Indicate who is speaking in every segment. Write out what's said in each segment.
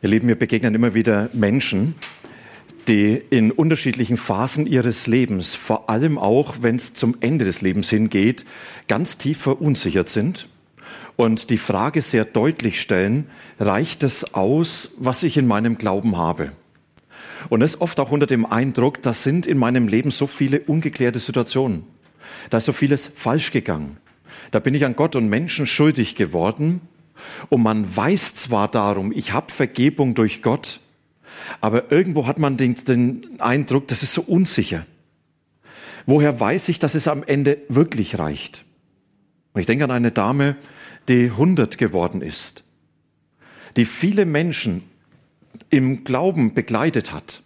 Speaker 1: Ihr Lieben, mir begegnen immer wieder Menschen, die in unterschiedlichen Phasen ihres Lebens, vor allem auch wenn es zum Ende des Lebens hingeht, ganz tief verunsichert sind und die Frage sehr deutlich stellen, reicht es aus, was ich in meinem Glauben habe? Und das oft auch unter dem Eindruck, da sind in meinem Leben so viele ungeklärte Situationen. Da ist so vieles falsch gegangen. Da bin ich an Gott und Menschen schuldig geworden und man weiß zwar darum, ich habe Vergebung durch Gott, aber irgendwo hat man den, den Eindruck, das ist so unsicher. Woher weiß ich, dass es am Ende wirklich reicht? Und ich denke an eine Dame, die 100 geworden ist, die viele Menschen im Glauben begleitet hat.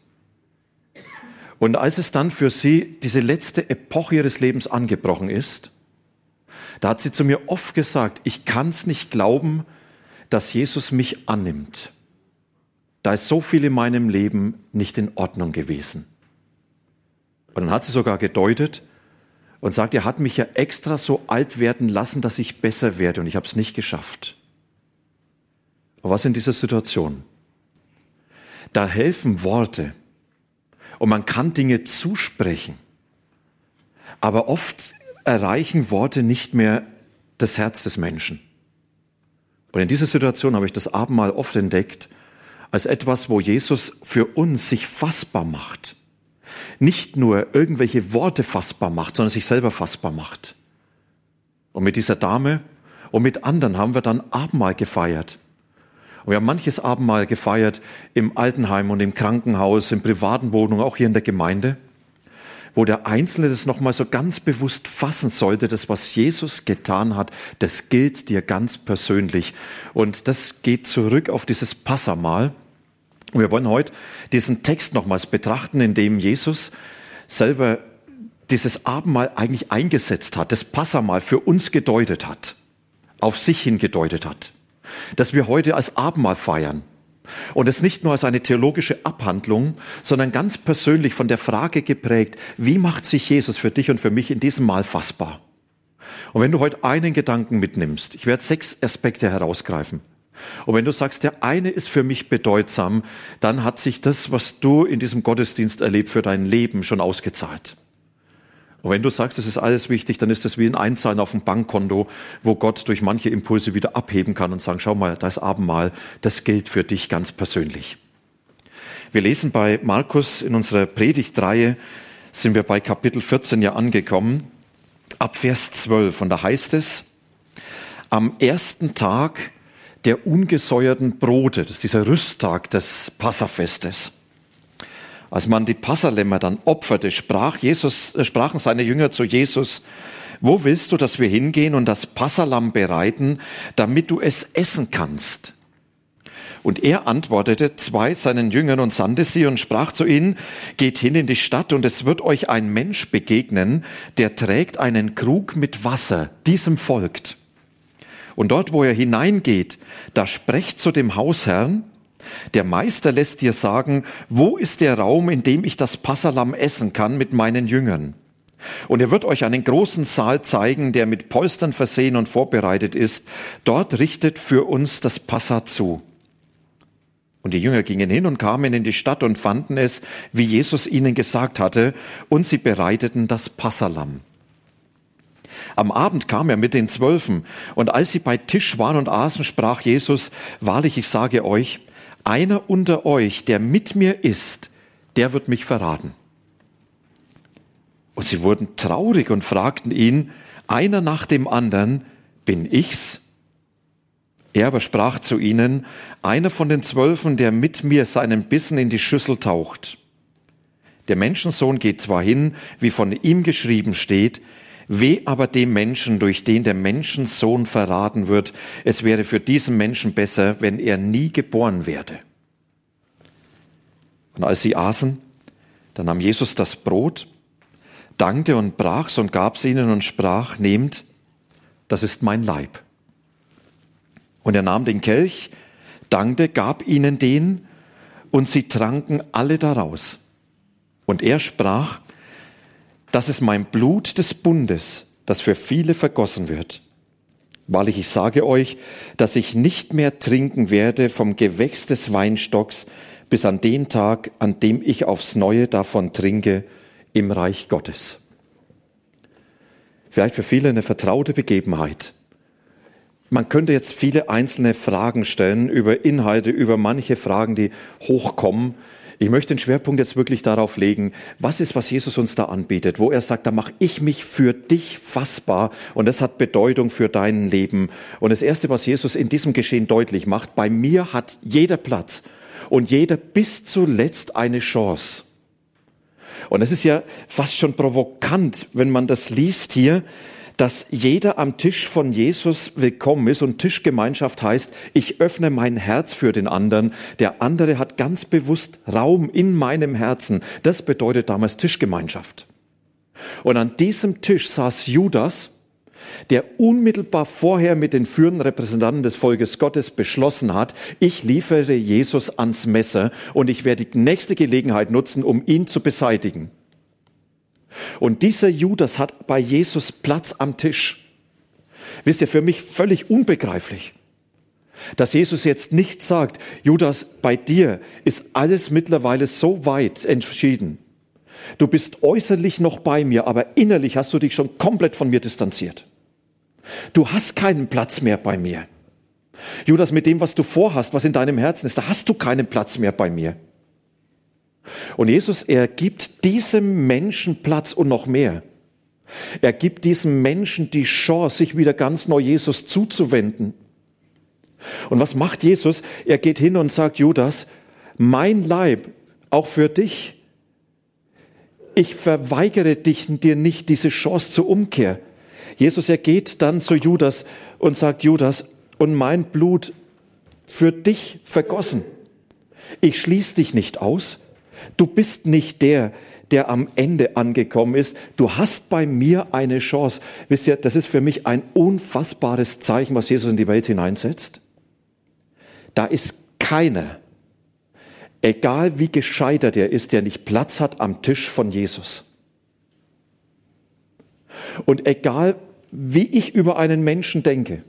Speaker 1: Und als es dann für sie diese letzte Epoche ihres Lebens angebrochen ist, da hat sie zu mir oft gesagt, ich kann es nicht glauben, dass Jesus mich annimmt. Da ist so viel in meinem Leben nicht in Ordnung gewesen. Und dann hat sie sogar gedeutet und sagt, er hat mich ja extra so alt werden lassen, dass ich besser werde und ich habe es nicht geschafft. Aber was in dieser Situation? Da helfen Worte und man kann Dinge zusprechen. Aber oft erreichen Worte nicht mehr das Herz des Menschen. Und in dieser Situation habe ich das Abendmahl oft entdeckt als etwas, wo Jesus für uns sich fassbar macht. Nicht nur irgendwelche Worte fassbar macht, sondern sich selber fassbar macht. Und mit dieser Dame und mit anderen haben wir dann Abendmahl gefeiert. Und wir haben manches Abendmahl gefeiert im Altenheim und im Krankenhaus, in privaten Wohnungen, auch hier in der Gemeinde wo der Einzelne das nochmal so ganz bewusst fassen sollte, das, was Jesus getan hat, das gilt dir ganz persönlich. Und das geht zurück auf dieses Passamal. Wir wollen heute diesen Text nochmals betrachten, in dem Jesus selber dieses Abendmahl eigentlich eingesetzt hat, das Passamal für uns gedeutet hat, auf sich hin gedeutet hat, dass wir heute als Abendmahl feiern. Und es nicht nur als eine theologische Abhandlung, sondern ganz persönlich von der Frage geprägt, wie macht sich Jesus für dich und für mich in diesem Mal fassbar? Und wenn du heute einen Gedanken mitnimmst, ich werde sechs Aspekte herausgreifen. Und wenn du sagst, der eine ist für mich bedeutsam, dann hat sich das, was du in diesem Gottesdienst erlebt, für dein Leben schon ausgezahlt. Und wenn du sagst, das ist alles wichtig, dann ist das wie ein Einzahlen auf dem Bankkonto, wo Gott durch manche Impulse wieder abheben kann und sagen, schau mal, das Abendmahl, das gilt für dich ganz persönlich. Wir lesen bei Markus in unserer Predigtreihe, sind wir bei Kapitel 14 ja angekommen, ab Vers 12. Und da heißt es, am ersten Tag der ungesäuerten Brote, das ist dieser Rüsttag des Passafestes, als man die Passalämmer dann opferte, sprach Jesus, äh, sprachen seine Jünger zu Jesus, wo willst du, dass wir hingehen und das Passalam bereiten, damit du es essen kannst? Und er antwortete zwei seinen Jüngern und sandte sie und sprach zu ihnen, geht hin in die Stadt und es wird euch ein Mensch begegnen, der trägt einen Krug mit Wasser, diesem folgt. Und dort, wo er hineingeht, da sprecht zu dem Hausherrn, der Meister lässt dir sagen, wo ist der Raum, in dem ich das Passalam essen kann mit meinen Jüngern? Und er wird euch einen großen Saal zeigen, der mit Polstern versehen und vorbereitet ist. Dort richtet für uns das Passa zu. Und die Jünger gingen hin und kamen in die Stadt und fanden es, wie Jesus ihnen gesagt hatte, und sie bereiteten das Passalam. Am Abend kam er mit den Zwölfen, und als sie bei Tisch waren und aßen, sprach Jesus, Wahrlich, ich sage euch, einer unter euch, der mit mir ist, der wird mich verraten. Und sie wurden traurig und fragten ihn, einer nach dem anderen, bin ich's? Er aber sprach zu ihnen, einer von den Zwölfen, der mit mir seinen Bissen in die Schüssel taucht. Der Menschensohn geht zwar hin, wie von ihm geschrieben steht, Weh aber dem Menschen, durch den der Menschensohn verraten wird. Es wäre für diesen Menschen besser, wenn er nie geboren werde. Und als sie aßen, dann nahm Jesus das Brot, dankte und brach's und gab's ihnen und sprach, nehmt, das ist mein Leib. Und er nahm den Kelch, dankte, gab ihnen den, und sie tranken alle daraus. Und er sprach, das ist mein Blut des Bundes, das für viele vergossen wird. Wahrlich, ich sage euch, dass ich nicht mehr trinken werde vom Gewächs des Weinstocks bis an den Tag, an dem ich aufs Neue davon trinke im Reich Gottes. Vielleicht für viele eine vertraute Begebenheit. Man könnte jetzt viele einzelne Fragen stellen über Inhalte, über manche Fragen, die hochkommen. Ich möchte den Schwerpunkt jetzt wirklich darauf legen, was ist, was Jesus uns da anbietet, wo er sagt, da mache ich mich für dich fassbar und das hat Bedeutung für dein Leben. Und das Erste, was Jesus in diesem Geschehen deutlich macht, bei mir hat jeder Platz und jeder bis zuletzt eine Chance. Und es ist ja fast schon provokant, wenn man das liest hier, dass jeder am Tisch von Jesus willkommen ist und Tischgemeinschaft heißt, ich öffne mein Herz für den anderen, der andere hat ganz bewusst Raum in meinem Herzen. Das bedeutet damals Tischgemeinschaft. Und an diesem Tisch saß Judas, der unmittelbar vorher mit den führenden Repräsentanten des Volkes Gottes beschlossen hat, ich liefere Jesus ans Messer und ich werde die nächste Gelegenheit nutzen, um ihn zu beseitigen. Und dieser Judas hat bei Jesus Platz am Tisch. Wisst ihr, für mich völlig unbegreiflich, dass Jesus jetzt nicht sagt, Judas, bei dir ist alles mittlerweile so weit entschieden. Du bist äußerlich noch bei mir, aber innerlich hast du dich schon komplett von mir distanziert. Du hast keinen Platz mehr bei mir. Judas, mit dem, was du vorhast, was in deinem Herzen ist, da hast du keinen Platz mehr bei mir. Und Jesus, er gibt diesem Menschen Platz und noch mehr. Er gibt diesem Menschen die Chance, sich wieder ganz neu Jesus zuzuwenden. Und was macht Jesus? Er geht hin und sagt, Judas, mein Leib, auch für dich, ich verweigere dich, dir nicht diese Chance zur Umkehr. Jesus, er geht dann zu Judas und sagt, Judas, und mein Blut für dich vergossen. Ich schließe dich nicht aus. Du bist nicht der, der am Ende angekommen ist. Du hast bei mir eine Chance. Wisst ihr, das ist für mich ein unfassbares Zeichen, was Jesus in die Welt hineinsetzt. Da ist keiner, egal wie gescheitert er ist, der nicht Platz hat am Tisch von Jesus. Und egal wie ich über einen Menschen denke,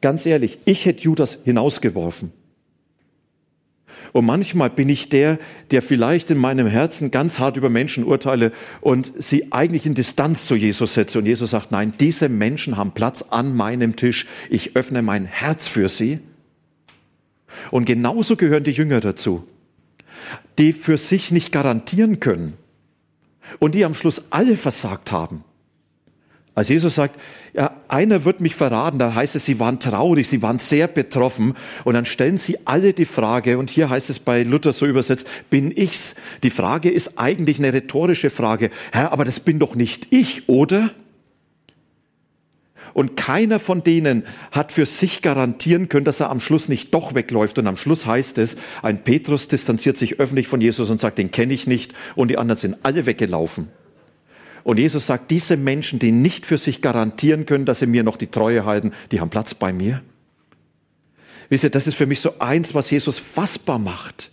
Speaker 1: ganz ehrlich, ich hätte Judas hinausgeworfen. Und manchmal bin ich der, der vielleicht in meinem Herzen ganz hart über Menschen urteile und sie eigentlich in Distanz zu Jesus setze. Und Jesus sagt, nein, diese Menschen haben Platz an meinem Tisch. Ich öffne mein Herz für sie. Und genauso gehören die Jünger dazu, die für sich nicht garantieren können und die am Schluss alle versagt haben. Als Jesus sagt, ja, einer wird mich verraten, da heißt es, sie waren traurig, sie waren sehr betroffen. Und dann stellen sie alle die Frage, und hier heißt es bei Luther so übersetzt, bin ich's? Die Frage ist eigentlich eine rhetorische Frage. Herr, aber das bin doch nicht ich, oder? Und keiner von denen hat für sich garantieren können, dass er am Schluss nicht doch wegläuft. Und am Schluss heißt es, ein Petrus distanziert sich öffentlich von Jesus und sagt, den kenne ich nicht. Und die anderen sind alle weggelaufen. Und Jesus sagt, diese Menschen, die nicht für sich garantieren können, dass sie mir noch die Treue halten, die haben Platz bei mir. Wisst ihr, das ist für mich so eins, was Jesus fassbar macht.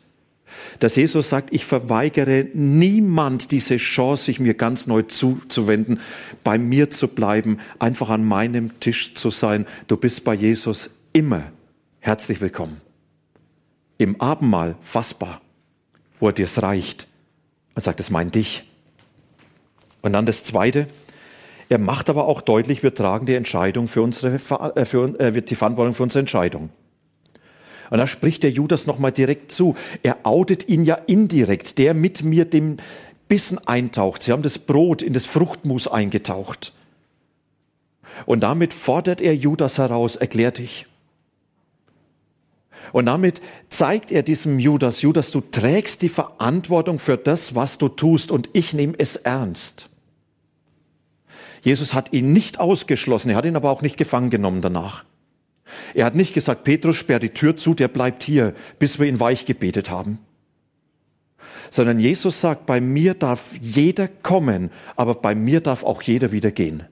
Speaker 1: Dass Jesus sagt, ich verweigere niemand diese Chance, sich mir ganz neu zuzuwenden, bei mir zu bleiben, einfach an meinem Tisch zu sein. Du bist bei Jesus immer herzlich willkommen. Im Abendmahl fassbar, wo er dir es reicht und sagt, es meint dich. Und dann das Zweite, er macht aber auch deutlich, wir tragen die Entscheidung für unsere, äh, für, äh, die Verantwortung für unsere Entscheidung. Und da spricht der Judas nochmal direkt zu. Er outet ihn ja indirekt, der mit mir dem Bissen eintaucht. Sie haben das Brot in das Fruchtmus eingetaucht. Und damit fordert er Judas heraus, erklär dich. Und damit zeigt er diesem Judas, Judas, du trägst die Verantwortung für das, was du tust und ich nehme es ernst. Jesus hat ihn nicht ausgeschlossen, er hat ihn aber auch nicht gefangen genommen danach. Er hat nicht gesagt, Petrus, sperr die Tür zu, der bleibt hier, bis wir ihn weich gebetet haben. sondern Jesus sagt, bei mir darf jeder kommen, aber bei mir darf auch jeder wieder gehen.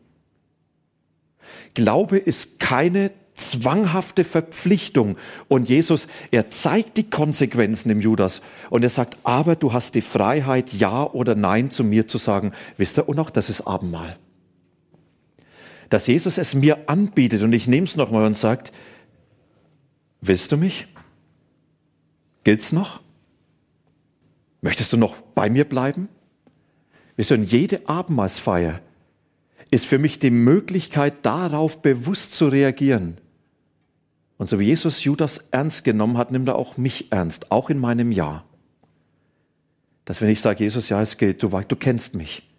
Speaker 1: Glaube ist keine zwanghafte Verpflichtung. Und Jesus, er zeigt die Konsequenzen im Judas und er sagt, aber du hast die Freiheit, Ja oder Nein zu mir zu sagen. Wisst ihr, und auch das ist Abendmahl. Dass Jesus es mir anbietet und ich nehme es nochmal und sagt, willst du mich? Gilt's noch? Möchtest du noch bei mir bleiben? Ihr, und jede Abendmahlsfeier ist für mich die Möglichkeit, darauf bewusst zu reagieren. Und so wie Jesus Judas ernst genommen hat, nimmt er auch mich ernst, auch in meinem Ja. Dass wenn ich sage, Jesus, ja, es gilt, du, du kennst mich.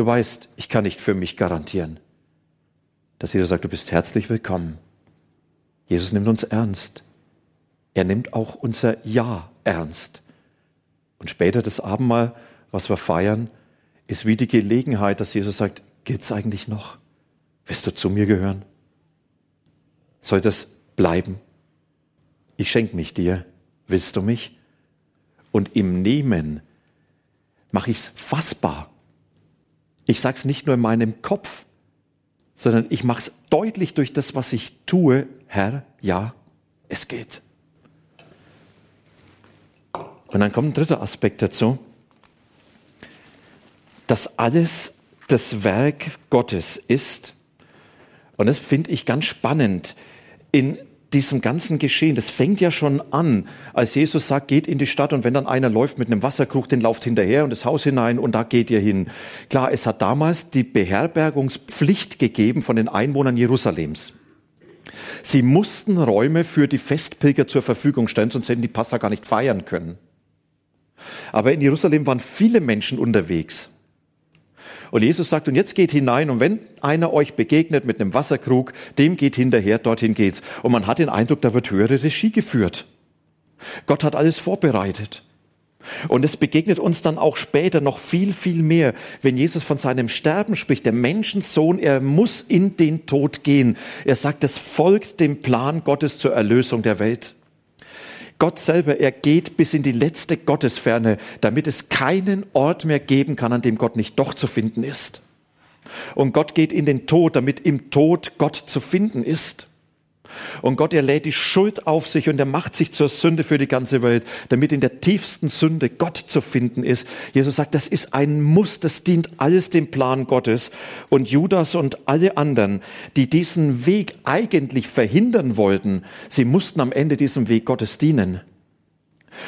Speaker 1: Du weißt, ich kann nicht für mich garantieren. Dass Jesus sagt, du bist herzlich willkommen. Jesus nimmt uns ernst. Er nimmt auch unser Ja ernst. Und später das Abendmahl, was wir feiern, ist wie die Gelegenheit, dass Jesus sagt, gilt's eigentlich noch? Willst du zu mir gehören? soll das bleiben. Ich schenke mich dir, willst du mich? Und im Nehmen mache ich es fassbar. Ich sage es nicht nur in meinem Kopf, sondern ich mache es deutlich durch das, was ich tue. Herr, ja, es geht. Und dann kommt ein dritter Aspekt dazu, dass alles das Werk Gottes ist. Und das finde ich ganz spannend in diesem ganzen Geschehen, das fängt ja schon an, als Jesus sagt, geht in die Stadt und wenn dann einer läuft mit einem Wasserkrug, den lauft hinterher und das Haus hinein und da geht ihr hin. Klar, es hat damals die Beherbergungspflicht gegeben von den Einwohnern Jerusalems. Sie mussten Räume für die Festpilger zur Verfügung stellen, sonst hätten die Passa gar nicht feiern können. Aber in Jerusalem waren viele Menschen unterwegs. Und Jesus sagt, und jetzt geht hinein und wenn einer euch begegnet mit einem Wasserkrug, dem geht hinterher, dorthin geht's. Und man hat den Eindruck, da wird höhere Regie geführt. Gott hat alles vorbereitet. Und es begegnet uns dann auch später noch viel, viel mehr, wenn Jesus von seinem Sterben spricht. Der Menschensohn, er muss in den Tod gehen. Er sagt, es folgt dem Plan Gottes zur Erlösung der Welt. Gott selber, er geht bis in die letzte Gottesferne, damit es keinen Ort mehr geben kann, an dem Gott nicht doch zu finden ist. Und Gott geht in den Tod, damit im Tod Gott zu finden ist. Und Gott, er lädt die Schuld auf sich und er macht sich zur Sünde für die ganze Welt, damit in der tiefsten Sünde Gott zu finden ist. Jesus sagt, das ist ein Muss, das dient alles dem Plan Gottes. Und Judas und alle anderen, die diesen Weg eigentlich verhindern wollten, sie mussten am Ende diesem Weg Gottes dienen.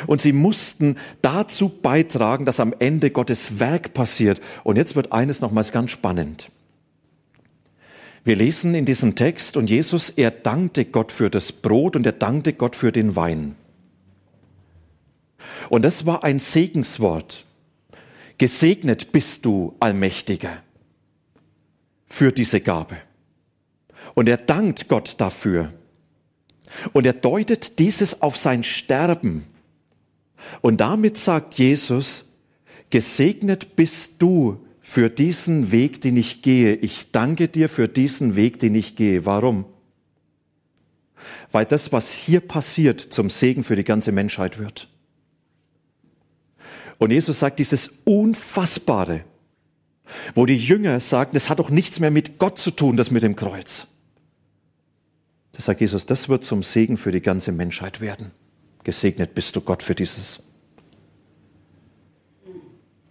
Speaker 1: Und sie mussten dazu beitragen, dass am Ende Gottes Werk passiert. Und jetzt wird eines nochmals ganz spannend. Wir lesen in diesem Text, und Jesus, er dankte Gott für das Brot und er dankte Gott für den Wein. Und das war ein Segenswort. Gesegnet bist du, Allmächtiger, für diese Gabe. Und er dankt Gott dafür. Und er deutet dieses auf sein Sterben. Und damit sagt Jesus, gesegnet bist du, für diesen Weg, den ich gehe. Ich danke dir für diesen Weg, den ich gehe. Warum? Weil das, was hier passiert, zum Segen für die ganze Menschheit wird. Und Jesus sagt dieses Unfassbare, wo die Jünger sagen, das hat doch nichts mehr mit Gott zu tun, das mit dem Kreuz. Da sagt Jesus, das wird zum Segen für die ganze Menschheit werden. Gesegnet bist du Gott für dieses.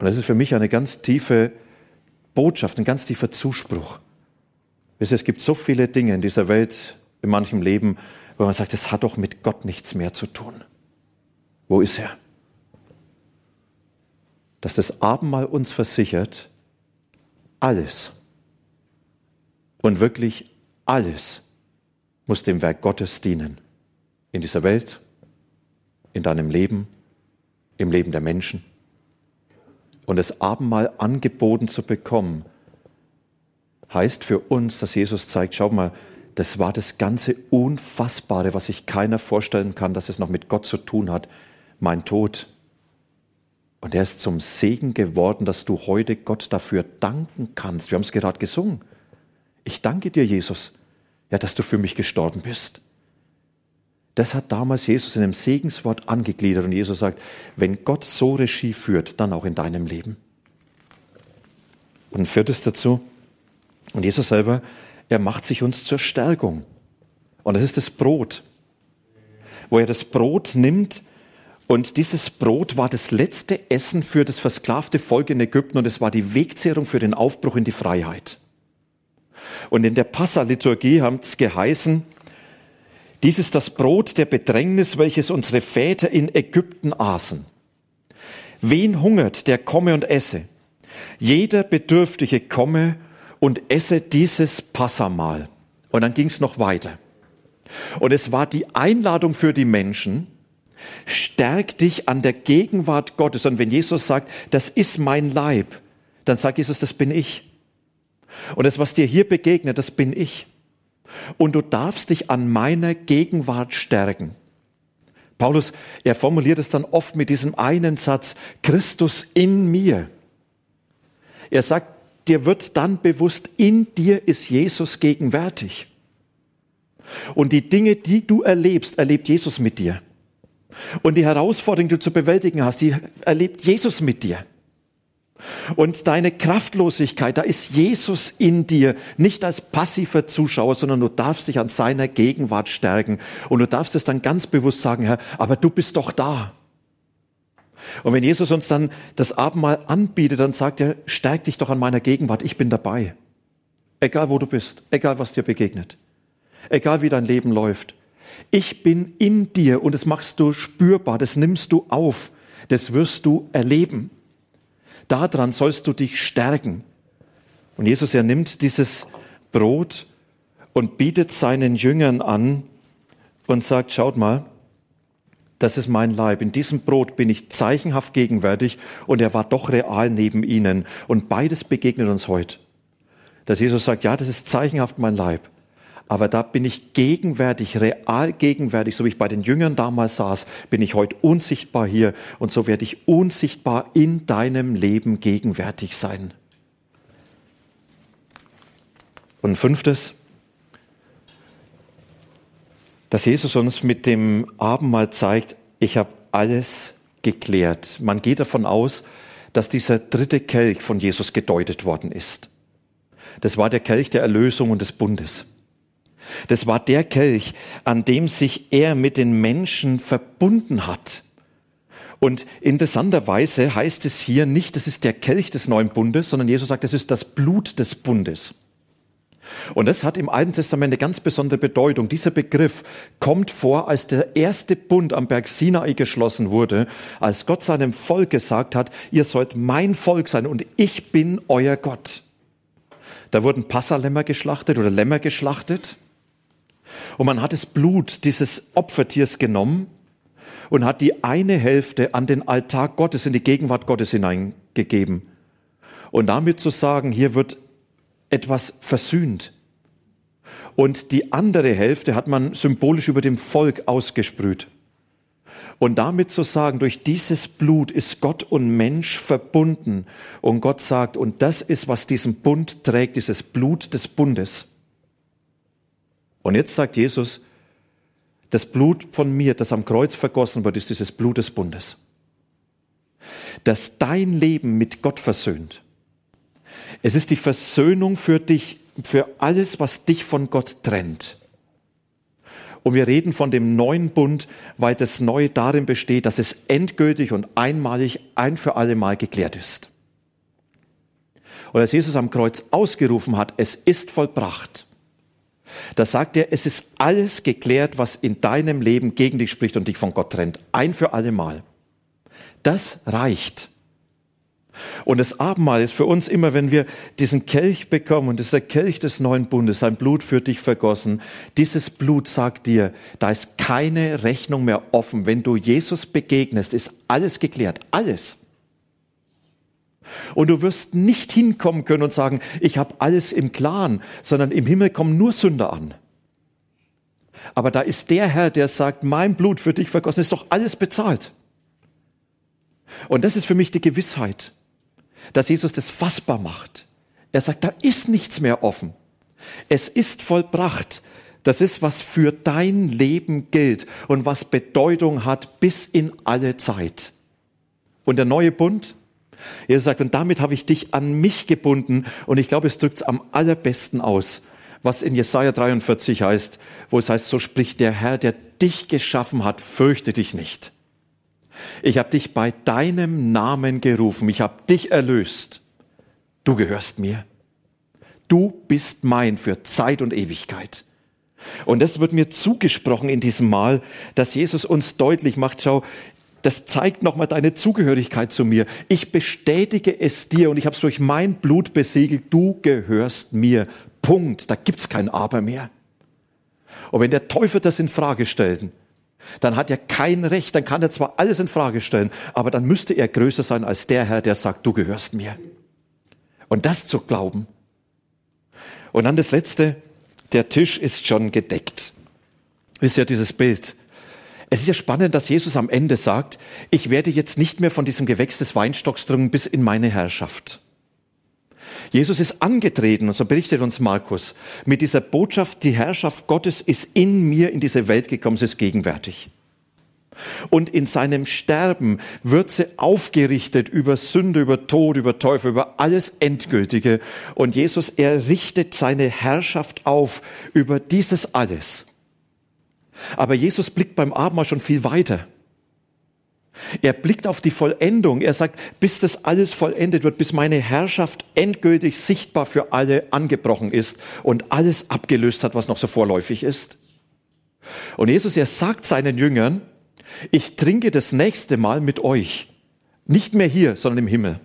Speaker 1: Und das ist für mich eine ganz tiefe Botschaft, ein ganz tiefer Zuspruch. Es gibt so viele Dinge in dieser Welt, in manchem Leben, wo man sagt, es hat doch mit Gott nichts mehr zu tun. Wo ist er? Dass das Abendmahl uns versichert, alles und wirklich alles muss dem Werk Gottes dienen. In dieser Welt, in deinem Leben, im Leben der Menschen und das Abendmahl angeboten zu bekommen, heißt für uns, dass Jesus zeigt, schau mal, das war das ganze Unfassbare, was sich keiner vorstellen kann, dass es noch mit Gott zu tun hat, mein Tod. Und er ist zum Segen geworden, dass du heute Gott dafür danken kannst. Wir haben es gerade gesungen. Ich danke dir, Jesus, ja, dass du für mich gestorben bist. Das hat damals Jesus in einem Segenswort angegliedert und Jesus sagt, wenn Gott so Regie führt, dann auch in deinem Leben. Und ein viertes dazu, und Jesus selber, er macht sich uns zur Stärkung. Und das ist das Brot. Wo er das Brot nimmt und dieses Brot war das letzte Essen für das versklavte Volk in Ägypten und es war die Wegzehrung für den Aufbruch in die Freiheit. Und in der Passa-Liturgie haben es geheißen, dies ist das Brot der Bedrängnis, welches unsere Väter in Ägypten aßen. Wen hungert, der komme und esse. Jeder Bedürftige komme und esse dieses Passamal. Und dann ging es noch weiter. Und es war die Einladung für die Menschen, stärk dich an der Gegenwart Gottes. Und wenn Jesus sagt, das ist mein Leib, dann sagt Jesus, das bin ich. Und das, was dir hier begegnet, das bin ich. Und du darfst dich an meiner Gegenwart stärken. Paulus, er formuliert es dann oft mit diesem einen Satz, Christus in mir. Er sagt, dir wird dann bewusst, in dir ist Jesus gegenwärtig. Und die Dinge, die du erlebst, erlebt Jesus mit dir. Und die Herausforderungen, die du zu bewältigen hast, die erlebt Jesus mit dir. Und deine Kraftlosigkeit, da ist Jesus in dir, nicht als passiver Zuschauer, sondern du darfst dich an seiner Gegenwart stärken. Und du darfst es dann ganz bewusst sagen, Herr, aber du bist doch da. Und wenn Jesus uns dann das Abendmahl anbietet, dann sagt er, stärk dich doch an meiner Gegenwart, ich bin dabei. Egal wo du bist, egal was dir begegnet, egal wie dein Leben läuft. Ich bin in dir und das machst du spürbar, das nimmst du auf, das wirst du erleben daran sollst du dich stärken. Und Jesus, er nimmt dieses Brot und bietet seinen Jüngern an und sagt, schaut mal, das ist mein Leib. In diesem Brot bin ich zeichenhaft gegenwärtig und er war doch real neben ihnen. Und beides begegnet uns heute. Dass Jesus sagt, ja, das ist zeichenhaft mein Leib aber da bin ich gegenwärtig, real gegenwärtig, so wie ich bei den Jüngern damals saß, bin ich heute unsichtbar hier und so werde ich unsichtbar in deinem Leben gegenwärtig sein. Und fünftes, dass Jesus uns mit dem Abendmahl zeigt, ich habe alles geklärt. Man geht davon aus, dass dieser dritte Kelch von Jesus gedeutet worden ist. Das war der Kelch der Erlösung und des Bundes. Das war der Kelch, an dem sich er mit den Menschen verbunden hat. Und interessanterweise heißt es hier nicht, das ist der Kelch des neuen Bundes, sondern Jesus sagt, das ist das Blut des Bundes. Und das hat im Alten Testament eine ganz besondere Bedeutung. Dieser Begriff kommt vor, als der erste Bund am Berg Sinai geschlossen wurde, als Gott seinem Volk gesagt hat, ihr sollt mein Volk sein und ich bin euer Gott. Da wurden Passalämmer geschlachtet oder Lämmer geschlachtet. Und man hat das Blut dieses Opfertiers genommen und hat die eine Hälfte an den Altar Gottes, in die Gegenwart Gottes hineingegeben. Und damit zu sagen, hier wird etwas versöhnt. Und die andere Hälfte hat man symbolisch über dem Volk ausgesprüht. Und damit zu sagen, durch dieses Blut ist Gott und Mensch verbunden. Und Gott sagt, und das ist, was diesen Bund trägt, dieses Blut des Bundes. Und jetzt sagt Jesus, das Blut von mir, das am Kreuz vergossen wird, ist dieses Blut des Bundes. Das dein Leben mit Gott versöhnt. Es ist die Versöhnung für dich, für alles, was dich von Gott trennt. Und wir reden von dem neuen Bund, weil das Neue darin besteht, dass es endgültig und einmalig ein für alle Mal geklärt ist. Und als Jesus am Kreuz ausgerufen hat, es ist vollbracht, da sagt er, es ist alles geklärt, was in deinem Leben gegen dich spricht und dich von Gott trennt. Ein für alle Mal. Das reicht. Und das Abendmahl ist für uns immer, wenn wir diesen Kelch bekommen, und das ist der Kelch des neuen Bundes, sein Blut für dich vergossen. Dieses Blut sagt dir, da ist keine Rechnung mehr offen. Wenn du Jesus begegnest, ist alles geklärt. Alles. Und du wirst nicht hinkommen können und sagen, ich habe alles im Klaren, sondern im Himmel kommen nur Sünder an. Aber da ist der Herr, der sagt, mein Blut für dich vergossen, ist doch alles bezahlt. Und das ist für mich die Gewissheit, dass Jesus das fassbar macht. Er sagt, da ist nichts mehr offen. Es ist vollbracht. Das ist, was für dein Leben gilt und was Bedeutung hat bis in alle Zeit. Und der neue Bund, Jesus sagt, und damit habe ich dich an mich gebunden. Und ich glaube, es drückt es am allerbesten aus, was in Jesaja 43 heißt, wo es heißt, so spricht der Herr, der dich geschaffen hat, fürchte dich nicht. Ich habe dich bei deinem Namen gerufen, ich habe dich erlöst. Du gehörst mir. Du bist mein für Zeit und Ewigkeit. Und das wird mir zugesprochen in diesem Mal, dass Jesus uns deutlich macht, schau, das zeigt nochmal deine Zugehörigkeit zu mir. Ich bestätige es dir und ich habe es durch mein Blut besiegelt. Du gehörst mir. Punkt. Da gibt's kein Aber mehr. Und wenn der Teufel das in Frage stellt, dann hat er kein Recht, dann kann er zwar alles in Frage stellen, aber dann müsste er größer sein als der Herr, der sagt, du gehörst mir. Und das zu glauben. Und dann das letzte, der Tisch ist schon gedeckt. Ist ja dieses Bild. Es ist ja spannend, dass Jesus am Ende sagt, ich werde jetzt nicht mehr von diesem Gewächs des Weinstocks dringen bis in meine Herrschaft. Jesus ist angetreten, und so berichtet uns Markus, mit dieser Botschaft, die Herrschaft Gottes ist in mir in diese Welt gekommen, sie ist gegenwärtig. Und in seinem Sterben wird sie aufgerichtet über Sünde, über Tod, über Teufel, über alles Endgültige. Und Jesus, er richtet seine Herrschaft auf über dieses alles. Aber Jesus blickt beim Abendmahl schon viel weiter. Er blickt auf die Vollendung. Er sagt, bis das alles vollendet wird, bis meine Herrschaft endgültig sichtbar für alle angebrochen ist und alles abgelöst hat, was noch so vorläufig ist. Und Jesus, er sagt seinen Jüngern, ich trinke das nächste Mal mit euch. Nicht mehr hier, sondern im Himmel.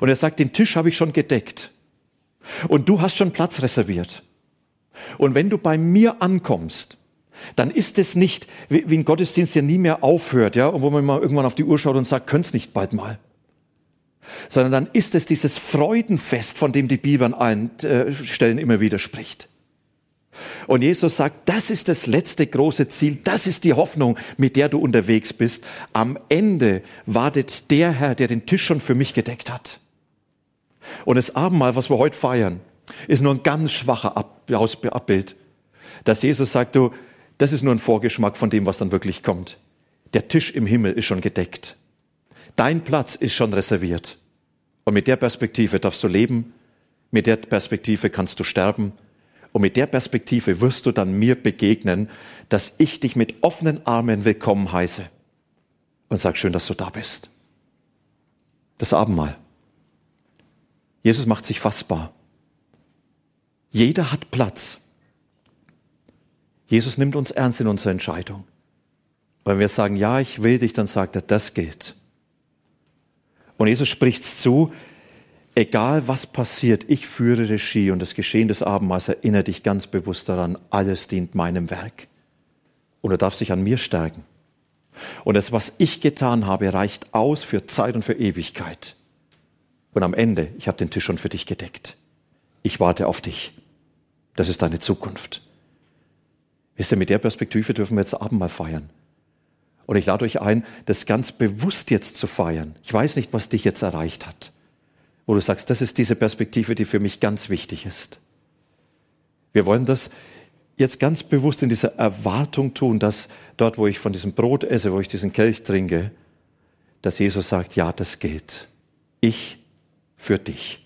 Speaker 1: Und er sagt, den Tisch habe ich schon gedeckt. Und du hast schon Platz reserviert. Und wenn du bei mir ankommst, dann ist es nicht wie, ein Gottesdienst, der nie mehr aufhört, ja, und wo man mal irgendwann auf die Uhr schaut und sagt, könnt's nicht bald mal. Sondern dann ist es dieses Freudenfest, von dem die Bibel an allen äh, Stellen immer wieder spricht. Und Jesus sagt, das ist das letzte große Ziel, das ist die Hoffnung, mit der du unterwegs bist. Am Ende wartet der Herr, der den Tisch schon für mich gedeckt hat. Und das Abendmahl, was wir heute feiern, ist nur ein ganz schwacher Abbild, dass Jesus sagt, du, das ist nur ein Vorgeschmack von dem, was dann wirklich kommt. Der Tisch im Himmel ist schon gedeckt. Dein Platz ist schon reserviert. Und mit der Perspektive darfst du leben, mit der Perspektive kannst du sterben und mit der Perspektive wirst du dann mir begegnen, dass ich dich mit offenen Armen willkommen heiße und sag schön, dass du da bist. Das Abendmahl. Jesus macht sich fassbar. Jeder hat Platz. Jesus nimmt uns ernst in unserer Entscheidung. Wenn wir sagen, ja, ich will dich, dann sagt er, das gilt. Und Jesus spricht zu, egal was passiert, ich führe Regie und das Geschehen des Abendmahls erinnert dich ganz bewusst daran, alles dient meinem Werk. Und er darf sich an mir stärken. Und das, was ich getan habe, reicht aus für Zeit und für Ewigkeit. Und am Ende, ich habe den Tisch schon für dich gedeckt. Ich warte auf dich. Das ist deine Zukunft. Wisst ihr, mit der Perspektive dürfen wir jetzt Abendmahl feiern. Und ich lade euch ein, das ganz bewusst jetzt zu feiern. Ich weiß nicht, was dich jetzt erreicht hat. Wo du sagst, das ist diese Perspektive, die für mich ganz wichtig ist. Wir wollen das jetzt ganz bewusst in dieser Erwartung tun, dass dort, wo ich von diesem Brot esse, wo ich diesen Kelch trinke, dass Jesus sagt, ja, das gilt. Ich für dich.